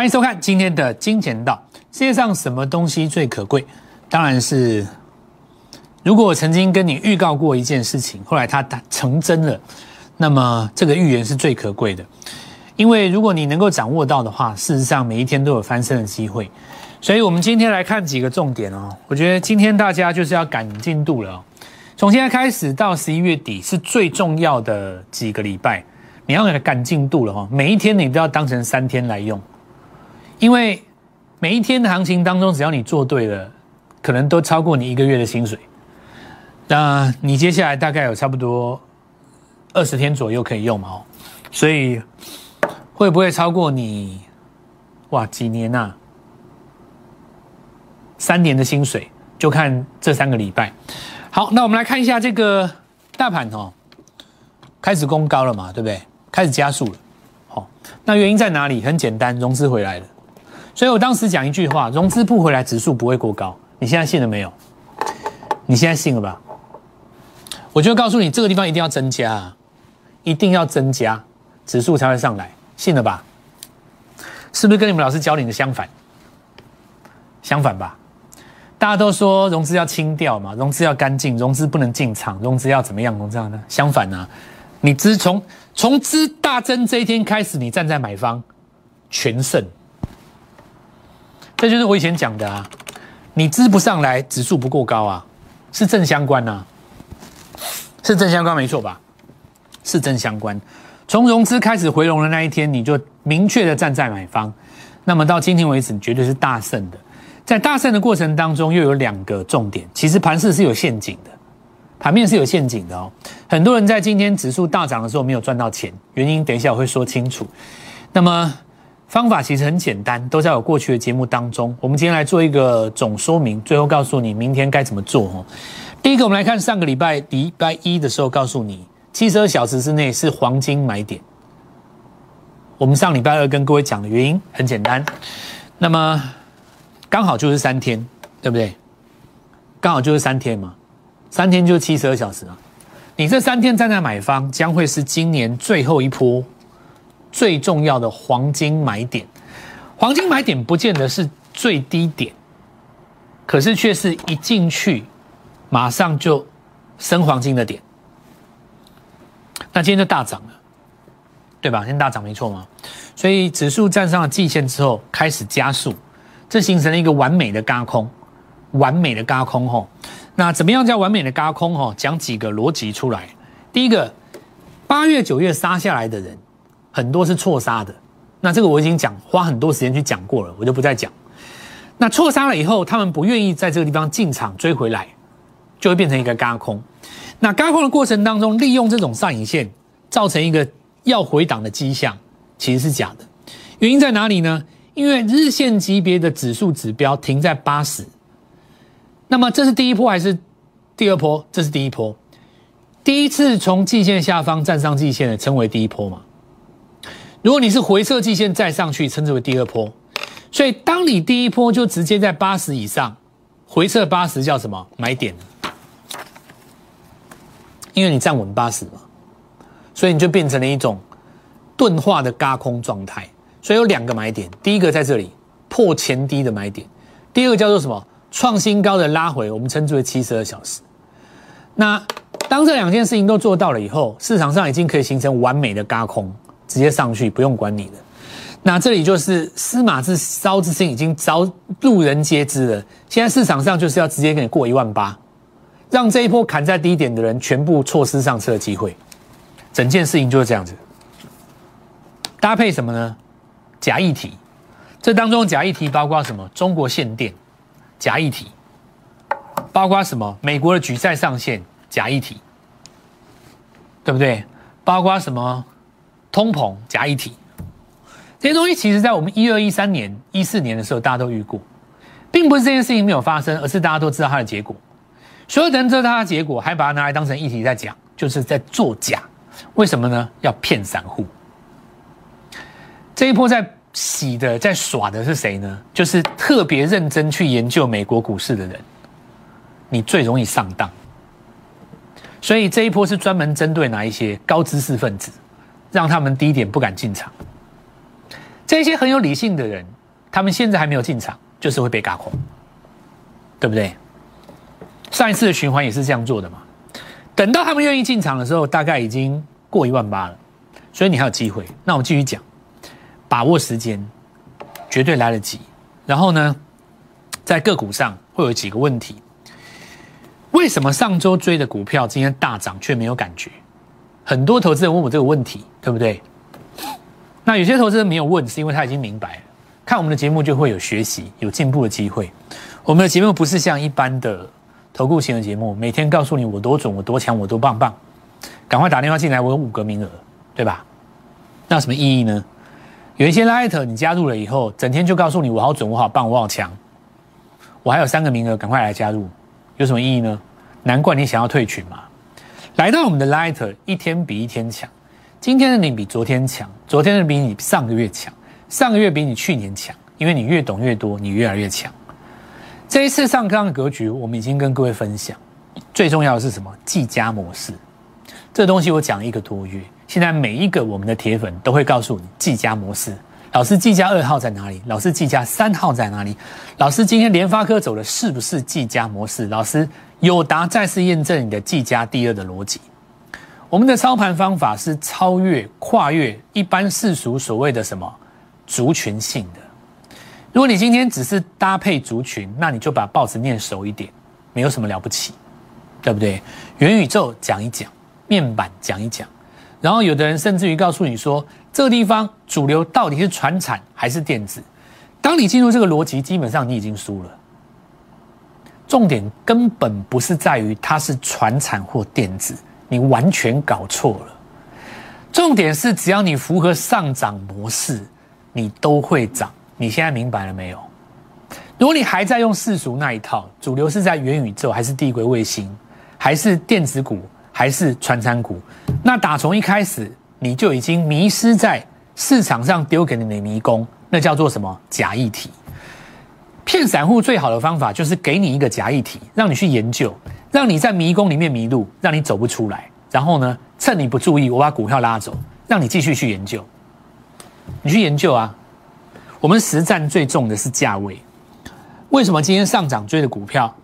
欢迎收看今天的金钱道。世界上什么东西最可贵？当然是，如果我曾经跟你预告过一件事情，后来它成真了，那么这个预言是最可贵的。因为如果你能够掌握到的话，事实上每一天都有翻身的机会。所以，我们今天来看几个重点哦。我觉得今天大家就是要赶进度了。从现在开始到十一月底是最重要的几个礼拜，你要赶进度了哈。每一天你都要当成三天来用。因为每一天的行情当中，只要你做对了，可能都超过你一个月的薪水。那你接下来大概有差不多二十天左右可以用嘛？哦，所以会不会超过你？哇，几年呐？三年的薪水，就看这三个礼拜。好，那我们来看一下这个大盘哦，开始攻高了嘛，对不对？开始加速了。好，那原因在哪里？很简单，融资回来了。所以我当时讲一句话：融资不回来，指数不会过高。你现在信了没有？你现在信了吧？我就告诉你，这个地方一定要增加，一定要增加，指数才会上来。信了吧？是不是跟你们老师教你的相反？相反吧？大家都说融资要清掉嘛，融资要干净，融资不能进场，融资要怎么样？融资呢？相反呢？你资从从资大增这一天开始，你站在买方，全胜。这就是我以前讲的啊，你支不上来，指数不够高啊，是正相关呐，是正相关没错吧？是正相关。从融资开始回笼的那一天，你就明确的站在买方，那么到今天为止，你绝对是大胜的。在大胜的过程当中，又有两个重点，其实盘势是有陷阱的，盘面是有陷阱的哦。很多人在今天指数大涨的时候没有赚到钱，原因等一下我会说清楚。那么。方法其实很简单，都在我过去的节目当中。我们今天来做一个总说明，最后告诉你明天该怎么做哦。第一个，我们来看上个礼拜礼拜一的时候，告诉你七十二小时之内是黄金买点。我们上礼拜二跟各位讲的原因很简单，那么刚好就是三天，对不对？刚好就是三天嘛，三天就是七十二小时啊。你这三天站在买方，将会是今年最后一波。最重要的黄金买点，黄金买点不见得是最低点，可是却是一进去马上就升黄金的点。那今天就大涨了，对吧？今天大涨没错吗？所以指数站上了季线之后开始加速，这形成了一个完美的嘎空，完美的嘎空吼。那怎么样叫完美的嘎空吼？讲几个逻辑出来。第一个，八月九月杀下来的人。很多是错杀的，那这个我已经讲，花很多时间去讲过了，我就不再讲。那错杀了以后，他们不愿意在这个地方进场追回来，就会变成一个嘎空。那嘎空的过程当中，利用这种上影线，造成一个要回档的迹象，其实是假的。原因在哪里呢？因为日线级别的指数指标停在八十，那么这是第一波还是第二波？这是第一波。第一次从季线下方站上季线的，称为第一波嘛？如果你是回撤季线再上去，称之为第二波。所以，当你第一波就直接在八十以上回撤八十，叫什么买点？因为你站稳八十嘛，所以你就变成了一种钝化的嘎空状态。所以有两个买点，第一个在这里破前低的买点，第二个叫做什么创新高的拉回，我们称之为七十二小时。那当这两件事情都做到了以后，市场上已经可以形成完美的嘎空。直接上去不用管你的，那这里就是司马之烧之心已经招路人皆知了。现在市场上就是要直接给你过一万八，让这一波砍在低点的人全部错失上车的机会。整件事情就是这样子。搭配什么呢？假议题，这当中假议题包括什么？中国限电假议题，包括什么？美国的举债上限假议题，对不对？包括什么？通膨加一体，这些东西其实在我们一二一三年、一四年的时候，大家都遇过，并不是这件事情没有发生，而是大家都知道它的结果。所有人知道它的结果，还把它拿来当成议题在讲，就是在作假。为什么呢？要骗散户。这一波在洗的、在耍的是谁呢？就是特别认真去研究美国股市的人，你最容易上当。所以这一波是专门针对哪一些高知识分子？让他们低点不敢进场。这些很有理性的人，他们现在还没有进场，就是会被嘎空，对不对？上一次的循环也是这样做的嘛。等到他们愿意进场的时候，大概已经过一万八了，所以你还有机会。那我们继续讲，把握时间，绝对来得及。然后呢，在个股上会有几个问题。为什么上周追的股票今天大涨却没有感觉？很多投资人问我这个问题，对不对？那有些投资人没有问，是因为他已经明白了。看我们的节目就会有学习、有进步的机会。我们的节目不是像一般的投顾型的节目，每天告诉你我多准、我多强、我多棒棒，赶快打电话进来，我有五个名额，对吧？那有什么意义呢？有一些 light 你加入了以后，整天就告诉你我好准、我好棒、我好强，我还有三个名额，赶快来加入。有什么意义呢？难怪你想要退群嘛！来到我们的 Lighter，一天比一天强。今天的你比昨天强，昨天的比你上个月强，上个月比你去年强。因为你越懂越多，你越来越强。这一次上课的格局，我们已经跟各位分享。最重要的是什么？计价模式。这东西我讲一个多月，现在每一个我们的铁粉都会告诉你计价模式。老师，计价二号在哪里？老师，计价三号在哪里？老师，今天联发科走的是不是计价模式？老师，友达再次验证你的技嘉第二的逻辑。我们的操盘方法是超越、跨越一般世俗所谓的什么族群性的。如果你今天只是搭配族群，那你就把报纸念熟一点，没有什么了不起，对不对？元宇宙讲一讲，面板讲一讲。然后有的人甚至于告诉你说，这个地方主流到底是传产还是电子？当你进入这个逻辑，基本上你已经输了。重点根本不是在于它是船产或电子，你完全搞错了。重点是只要你符合上涨模式，你都会涨。你现在明白了没有？如果你还在用世俗那一套，主流是在元宇宙还是地轨卫星，还是电子股？还是传产股，那打从一开始你就已经迷失在市场上丢给你的迷宫，那叫做什么假议题？骗散户最好的方法就是给你一个假议题，让你去研究，让你在迷宫里面迷路，让你走不出来。然后呢，趁你不注意，我把股票拉走，让你继续去研究。你去研究啊！我们实战最重的是价位。为什么今天上涨追的股票？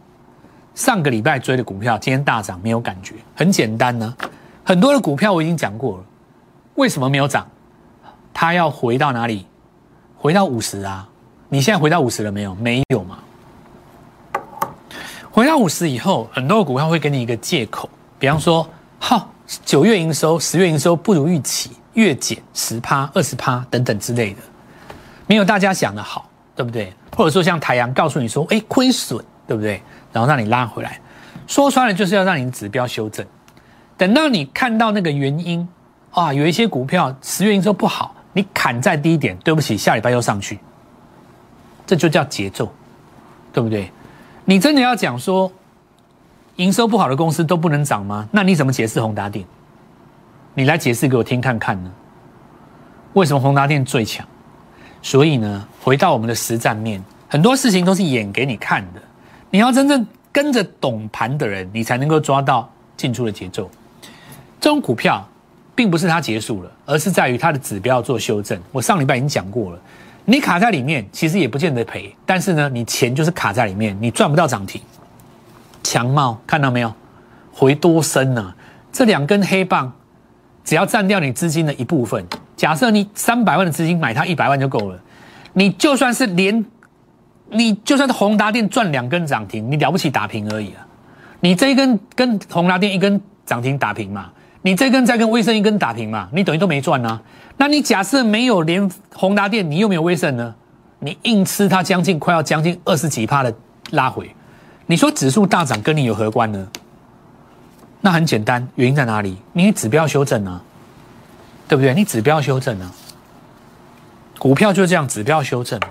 上个礼拜追的股票，今天大涨，没有感觉。很简单呢，很多的股票我已经讲过了，为什么没有涨？它要回到哪里？回到五十啊！你现在回到五十了没有？没有嘛。回到五十以后，很多股票会给你一个借口，比方说，好，九月营收、十月营收不如预期，月减十趴、二十趴等等之类的，没有大家想的好，对不对？或者说像太阳告诉你说，哎，亏损，对不对？然后让你拉回来，说穿了就是要让你指标修正。等到你看到那个原因啊，有一些股票十月营收不好，你砍在低点，对不起，下礼拜又上去，这就叫节奏，对不对？你真的要讲说营收不好的公司都不能涨吗？那你怎么解释宏达电？你来解释给我听看看呢？为什么宏达电最强？所以呢，回到我们的实战面，很多事情都是演给你看的。你要真正跟着懂盘的人，你才能够抓到进出的节奏。这种股票，并不是它结束了，而是在于它的指标做修正。我上礼拜已经讲过了，你卡在里面，其实也不见得赔，但是呢，你钱就是卡在里面，你赚不到涨停。强茂看到没有？回多深呢？这两根黑棒，只要占掉你资金的一部分，假设你三百万的资金买它一百万就够了，你就算是连。你就算是宏达电赚两根涨停，你了不起打平而已啊！你这一根跟宏达电一根涨停打平嘛，你这根再跟威盛一根打平嘛，你等于都没赚啊。那你假设没有连宏达电，你又没有威盛呢？你硬吃它将近快要将近二十几趴的拉回，你说指数大涨跟你有何关呢？那很简单，原因在哪里？你指标修正啊，对不对？你指标修正啊，股票就这样指标修正嘛。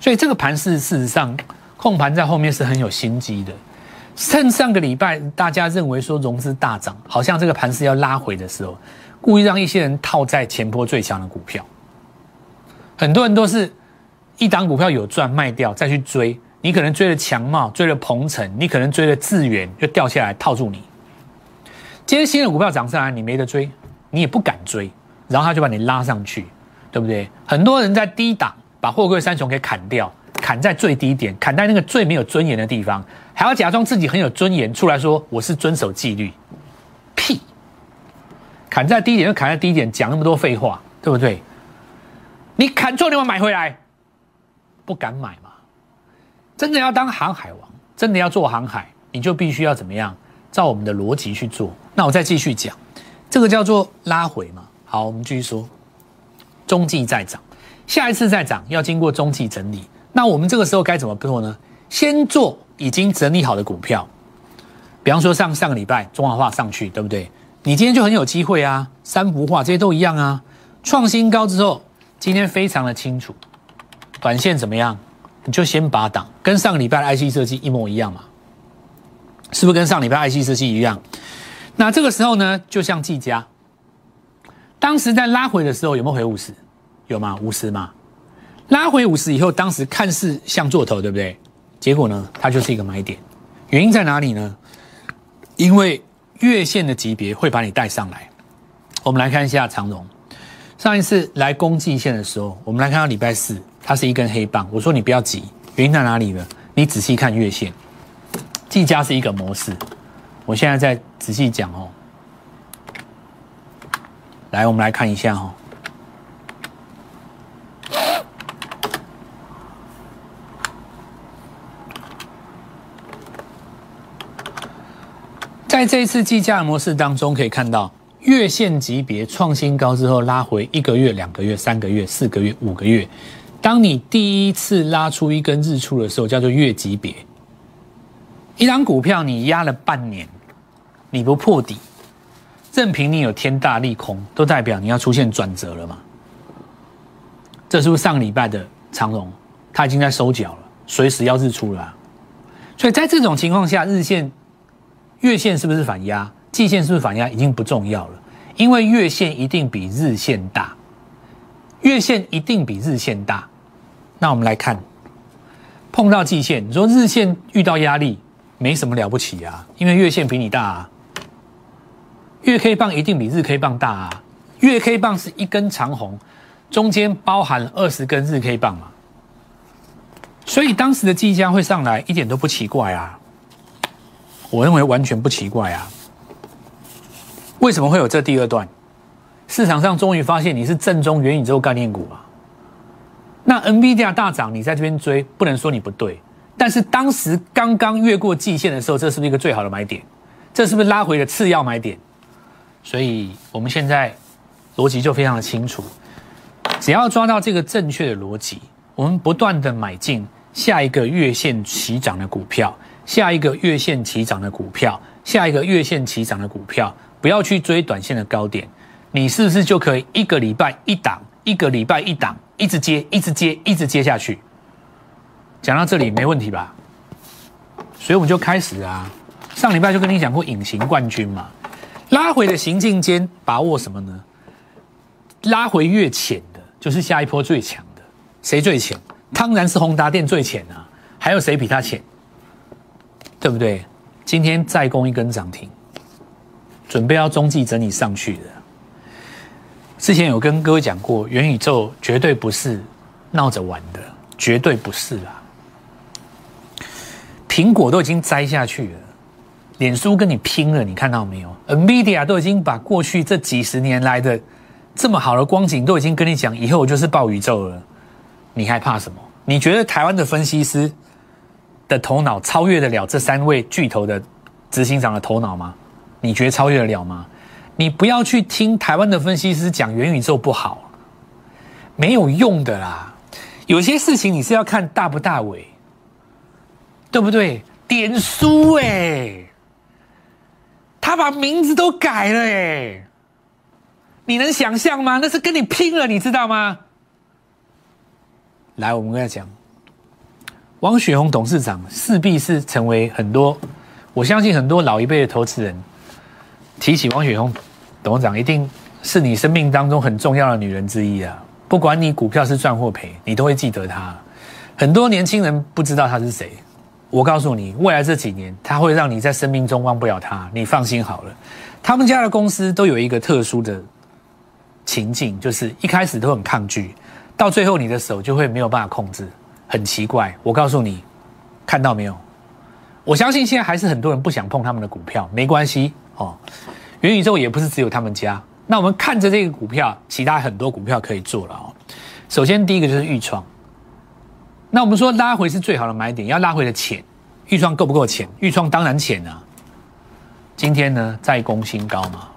所以这个盘是事实上控盘在后面是很有心机的。趁上个礼拜大家认为说融资大涨，好像这个盘势要拉回的时候，故意让一些人套在前波最强的股票。很多人都是一档股票有赚卖掉再去追，你可能追了强茂，追了鹏程，你可能追了智远，就掉下来套住你。今天新的股票涨上来，你没得追，你也不敢追，然后他就把你拉上去，对不对？很多人在低档把货柜三雄给砍掉，砍在最低点，砍在那个最没有尊严的地方，还要假装自己很有尊严出来说我是遵守纪律，屁！砍在低点就砍在低点，讲那么多废话，对不对？你砍错，你要买回来，不敢买嘛？真的要当航海王，真的要做航海，你就必须要怎么样？照我们的逻辑去做。那我再继续讲，这个叫做拉回嘛。好，我们继续说，中继再涨，下一次再涨要经过中继整理。那我们这个时候该怎么做呢？先做已经整理好的股票，比方说上上个礼拜中华化上去，对不对？你今天就很有机会啊，三幅画这些都一样啊。创新高之后，今天非常的清楚，短线怎么样？你就先把档，跟上个礼拜的 IC 设计一模一样嘛。是不是跟上礼拜 IC 设计一样？那这个时候呢，就像技嘉，当时在拉回的时候有没有回五十？有吗？五十吗？拉回五十以后，当时看似像做头，对不对？结果呢，它就是一个买点。原因在哪里呢？因为月线的级别会把你带上来。我们来看一下长荣，上一次来攻季线的时候，我们来看到礼拜四，它是一根黑棒。我说你不要急，原因在哪里呢？你仔细看月线。季家是一个模式，我现在在仔细讲哦。来，我们来看一下哦。在这一次计价模式当中，可以看到月线级别创新高之后，拉回一个月、两个月、三个月、四个月、五个月。当你第一次拉出一根日出的时候，叫做月级别。一张股票你压了半年，你不破底，任凭你有天大利空，都代表你要出现转折了嘛？这是不是上礼拜的长荣，它已经在收脚了，随时要日出了。所以在这种情况下，日线、月线是不是反压？季线是不是反压？已经不重要了，因为月线一定比日线大，月线一定比日线大。那我们来看，碰到季线，你说日线遇到压力。没什么了不起啊，因为月线比你大啊，月 K 棒一定比日 K 棒大啊，月 K 棒是一根长红，中间包含二十根日 K 棒嘛，所以当时的季价会上来一点都不奇怪啊，我认为完全不奇怪啊，为什么会有这第二段？市场上终于发现你是正宗元宇宙概念股啊，那 NVIDIA 大涨，你在这边追，不能说你不对。但是当时刚刚越过季线的时候，这是不是一个最好的买点？这是不是拉回的次要买点？所以我们现在逻辑就非常的清楚，只要抓到这个正确的逻辑，我们不断的买进下一个月线起涨的股票，下一个月线起涨的股票，下一个月线起涨的股票，不要去追短线的高点，你是不是就可以一个礼拜一档，一个礼拜一档，一直接，一直接，一直接下去？讲到这里没问题吧？所以我们就开始啊。上礼拜就跟你讲过隐形冠军嘛，拉回的行进间把握什么呢？拉回越浅的，就是下一波最强的。谁最浅？当然是宏达电最浅啊。还有谁比它浅？对不对？今天再攻一根涨停，准备要中继整理上去的。之前有跟各位讲过，元宇宙绝对不是闹着玩的，绝对不是啊。苹果都已经摘下去了，脸书跟你拼了，你看到没有？NVIDIA 都已经把过去这几十年来的这么好的光景都已经跟你讲，以后就是爆宇宙了，你还怕什么？你觉得台湾的分析师的头脑超越得了这三位巨头的执行长的头脑吗？你觉得超越得了吗？你不要去听台湾的分析师讲元宇宙不好，没有用的啦。有些事情你是要看大不大尾。对不对？点书哎，他把名字都改了哎，你能想象吗？那是跟你拼了，你知道吗？来，我们跟他讲，王雪红董事长势必是成为很多，我相信很多老一辈的投资人提起王雪红董事长，一定是你生命当中很重要的女人之一啊。不管你股票是赚或赔，你都会记得她。很多年轻人不知道她是谁。我告诉你，未来这几年，她会让你在生命中忘不了她。你放心好了，他们家的公司都有一个特殊的情境，就是一开始都很抗拒，到最后你的手就会没有办法控制，很奇怪。我告诉你，看到没有？我相信现在还是很多人不想碰他们的股票，没关系哦。元宇宙也不是只有他们家。那我们看着这个股票，其他很多股票可以做了哦。首先第一个就是豫创。那我们说拉回是最好的买点，要拉回的浅，豫创够不够浅？豫创当然浅啊。今天呢再攻新高嘛，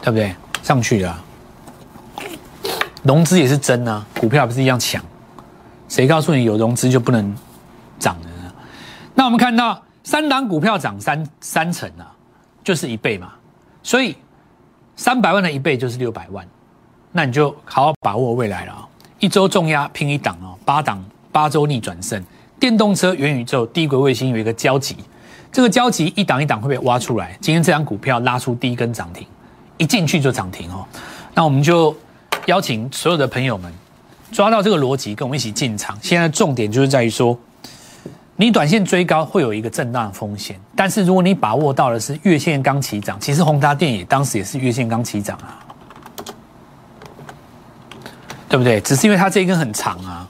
对不对？上去了，融资也是真啊，股票不是一样强？谁告诉你有融资就不能涨的呢？那我们看到三档股票涨三三成啊。就是一倍嘛，所以三百万的一倍就是六百万，那你就好好把握未来了啊！一周重压拼一档哦，八档八周逆转胜，电动车、元宇宙、低轨卫星有一个交集，这个交集一档一档会被挖出来。今天这张股票拉出第一根涨停，一进去就涨停哦，那我们就邀请所有的朋友们抓到这个逻辑，跟我们一起进场。现在重点就是在于说。你短线追高会有一个震荡风险，但是如果你把握到的是月线刚起涨，其实宏达电也当时也是月线刚起涨啊，对不对？只是因为它这一根很长啊。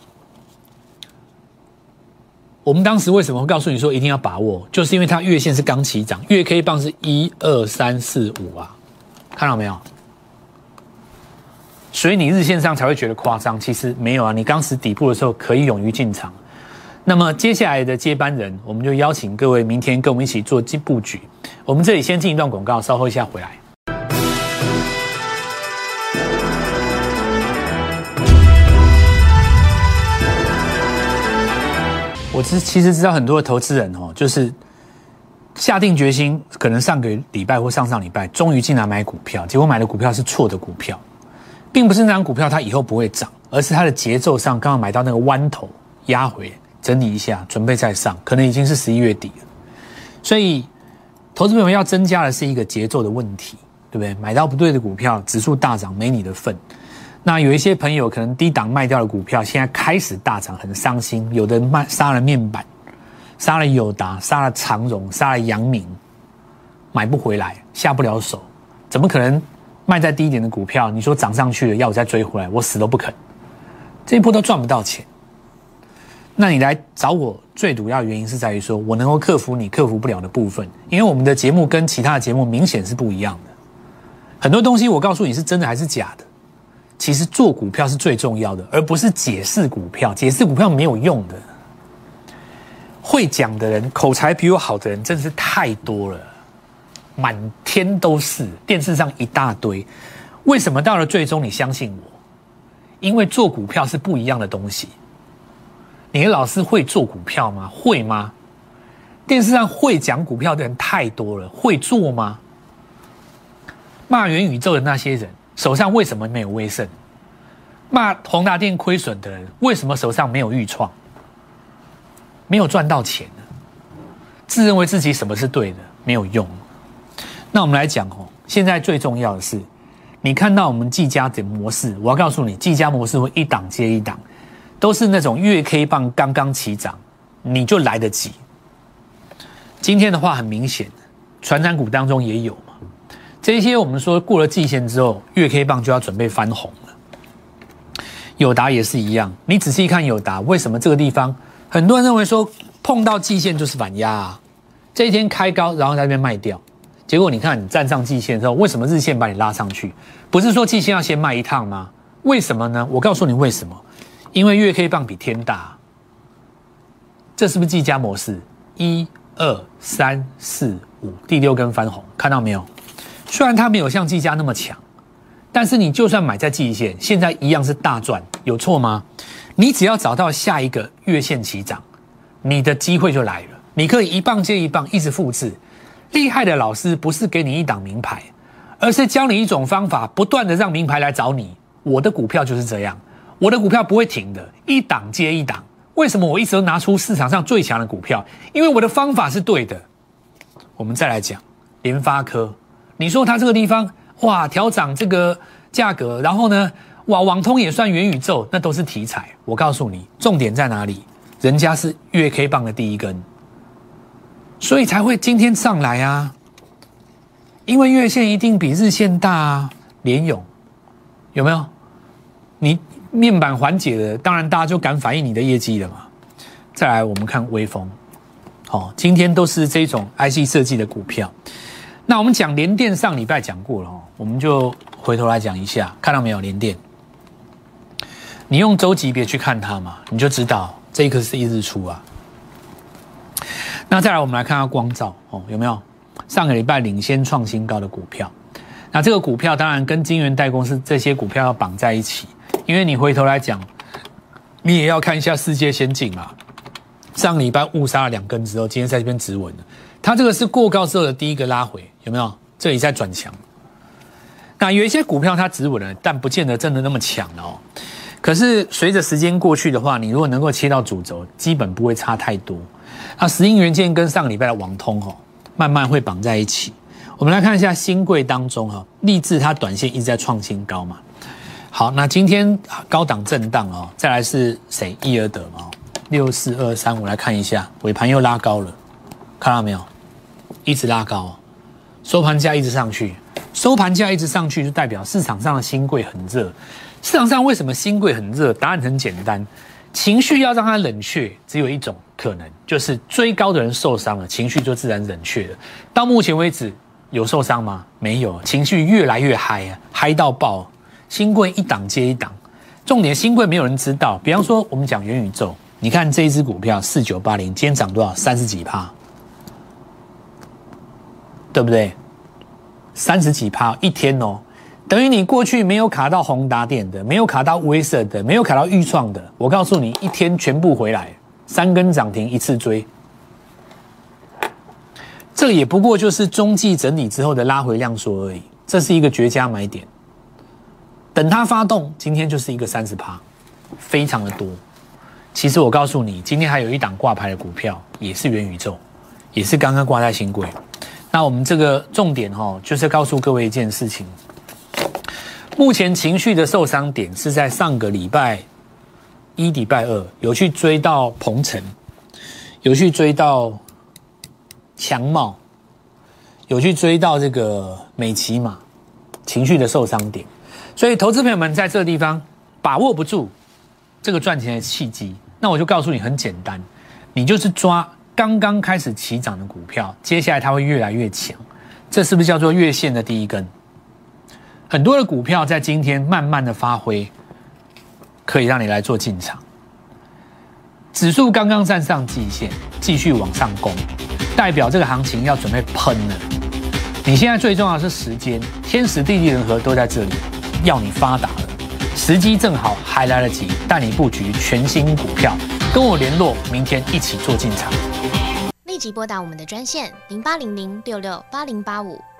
我们当时为什么会告诉你说一定要把握？就是因为它月线是刚起涨，月 K 棒是一二三四五啊，看到没有？所以你日线上才会觉得夸张，其实没有啊。你当时底部的时候可以勇于进场。那么接下来的接班人，我们就邀请各位明天跟我们一起做布布局。我们这里先进一段广告，稍后一下回来。我知其实知道很多的投资人哦，就是下定决心，可能上个礼拜或上上礼拜，终于进来买股票，结果买的股票是错的股票，并不是那张股票它以后不会涨，而是它的节奏上刚刚买到那个弯头压回。整理一下，准备再上，可能已经是十一月底了。所以，投资朋友要增加的是一个节奏的问题，对不对？买到不对的股票，指数大涨没你的份。那有一些朋友可能低档卖掉的股票，现在开始大涨，很伤心。有的卖杀了面板，杀了友达，杀了长荣，杀了阳明，买不回来，下不了手。怎么可能卖在低点的股票？你说涨上去了，要我再追回来，我死都不肯。这一波都赚不到钱。那你来找我最主要原因是在于说我能够克服你克服不了的部分，因为我们的节目跟其他的节目明显是不一样的。很多东西我告诉你是真的还是假的，其实做股票是最重要的，而不是解释股票。解释股票没有用的。会讲的人，口才比我好的人，真的是太多了，满天都是，电视上一大堆。为什么到了最终你相信我？因为做股票是不一样的东西。你的老师会做股票吗？会吗？电视上会讲股票的人太多了，会做吗？骂元宇宙的那些人手上为什么没有威盛？骂宏达电亏损的人为什么手上没有预创？没有赚到钱呢？自认为自己什么是对的，没有用。那我们来讲哦，现在最重要的是，你看到我们技嘉的模式，我要告诉你，技嘉模式会一档接一档。都是那种月 K 棒刚刚起涨，你就来得及。今天的话很明显，传染股当中也有嘛。这些我们说过了季线之后，月 K 棒就要准备翻红了。友达也是一样，你仔细看友达，为什么这个地方很多人认为说碰到季线就是反压啊？这一天开高，然后在那边卖掉，结果你看你站上季线之后，为什么日线把你拉上去？不是说季线要先卖一趟吗？为什么呢？我告诉你为什么。因为月 K 棒比天大，这是不是计价模式？一、二、三、四、五，第六根翻红，看到没有？虽然它没有像计价那么强，但是你就算买在季线，现在一样是大赚，有错吗？你只要找到下一个月线起涨，你的机会就来了。你可以一棒接一棒，一直复制。厉害的老师不是给你一档名牌，而是教你一种方法，不断的让名牌来找你。我的股票就是这样。我的股票不会停的，一档接一档。为什么我一直都拿出市场上最强的股票？因为我的方法是对的。我们再来讲联发科，你说它这个地方哇调涨这个价格，然后呢哇网通也算元宇宙，那都是题材。我告诉你，重点在哪里？人家是月 K 棒的第一根，所以才会今天上来啊。因为月线一定比日线大啊，连勇有没有？你面板缓解了，当然大家就敢反映你的业绩了嘛。再来，我们看微风，好，今天都是这种 IC 设计的股票。那我们讲联电上礼拜讲过了哦，我们就回头来讲一下，看到没有？联电，你用周级别去看它嘛，你就知道这一颗是一日出啊。那再来，我们来看下光照哦，有没有上个礼拜领先创新高的股票？那这个股票当然跟金源代工是这些股票要绑在一起，因为你回头来讲，你也要看一下世界先进嘛。上礼拜误杀了两根之后，今天在这边止稳了。它这个是过高之后的第一个拉回，有没有？这里在转强。那有一些股票它止稳了，但不见得真的那么强哦。可是随着时间过去的话，你如果能够切到主轴，基本不会差太多。那石英元件跟上个礼拜的网通哦，慢慢会绑在一起。我们来看一下新贵当中哈，立志它短线一直在创新高嘛。好，那今天高档震荡哦，再来是谁？易尔德嘛，六四二三，我来看一下，尾盘又拉高了，看到没有？一直拉高，收盘价一直上去，收盘价一直上去，就代表市场上的新贵很热。市场上为什么新贵很热？答案很简单。情绪要让它冷却，只有一种可能，就是追高的人受伤了，情绪就自然冷却了。到目前为止，有受伤吗？没有，情绪越来越嗨啊，嗨到爆！新贵一档接一档，重点新贵没有人知道。比方说，我们讲元宇宙，你看这一只股票四九八零，今天涨多少？三十几趴，对不对？三十几趴一天哦。等于你过去没有卡到宏达电的，没有卡到威盛的，没有卡到裕创的，我告诉你，一天全部回来，三根涨停一次追，这也不过就是中继整理之后的拉回量缩而已，这是一个绝佳买点。等它发动，今天就是一个三十趴，非常的多。其实我告诉你，今天还有一档挂牌的股票，也是元宇宙，也是刚刚挂在新贵。那我们这个重点哈，就是告诉各位一件事情。目前情绪的受伤点是在上个礼拜一、礼拜二有去追到鹏程，有去追到强茂，有去追到这个美骑马，情绪的受伤点。所以，投资朋友们在这个地方把握不住这个赚钱的契机，那我就告诉你很简单，你就是抓刚刚开始起涨的股票，接下来它会越来越强，这是不是叫做月线的第一根？很多的股票在今天慢慢的发挥，可以让你来做进场。指数刚刚站上季线，继续往上攻，代表这个行情要准备喷了。你现在最重要的是时间，天时地利人和都在这里，要你发达了，时机正好，还来得及带你布局全新股票，跟我联络，明天一起做进场。立即拨打我们的专线零八零零六六八零八五。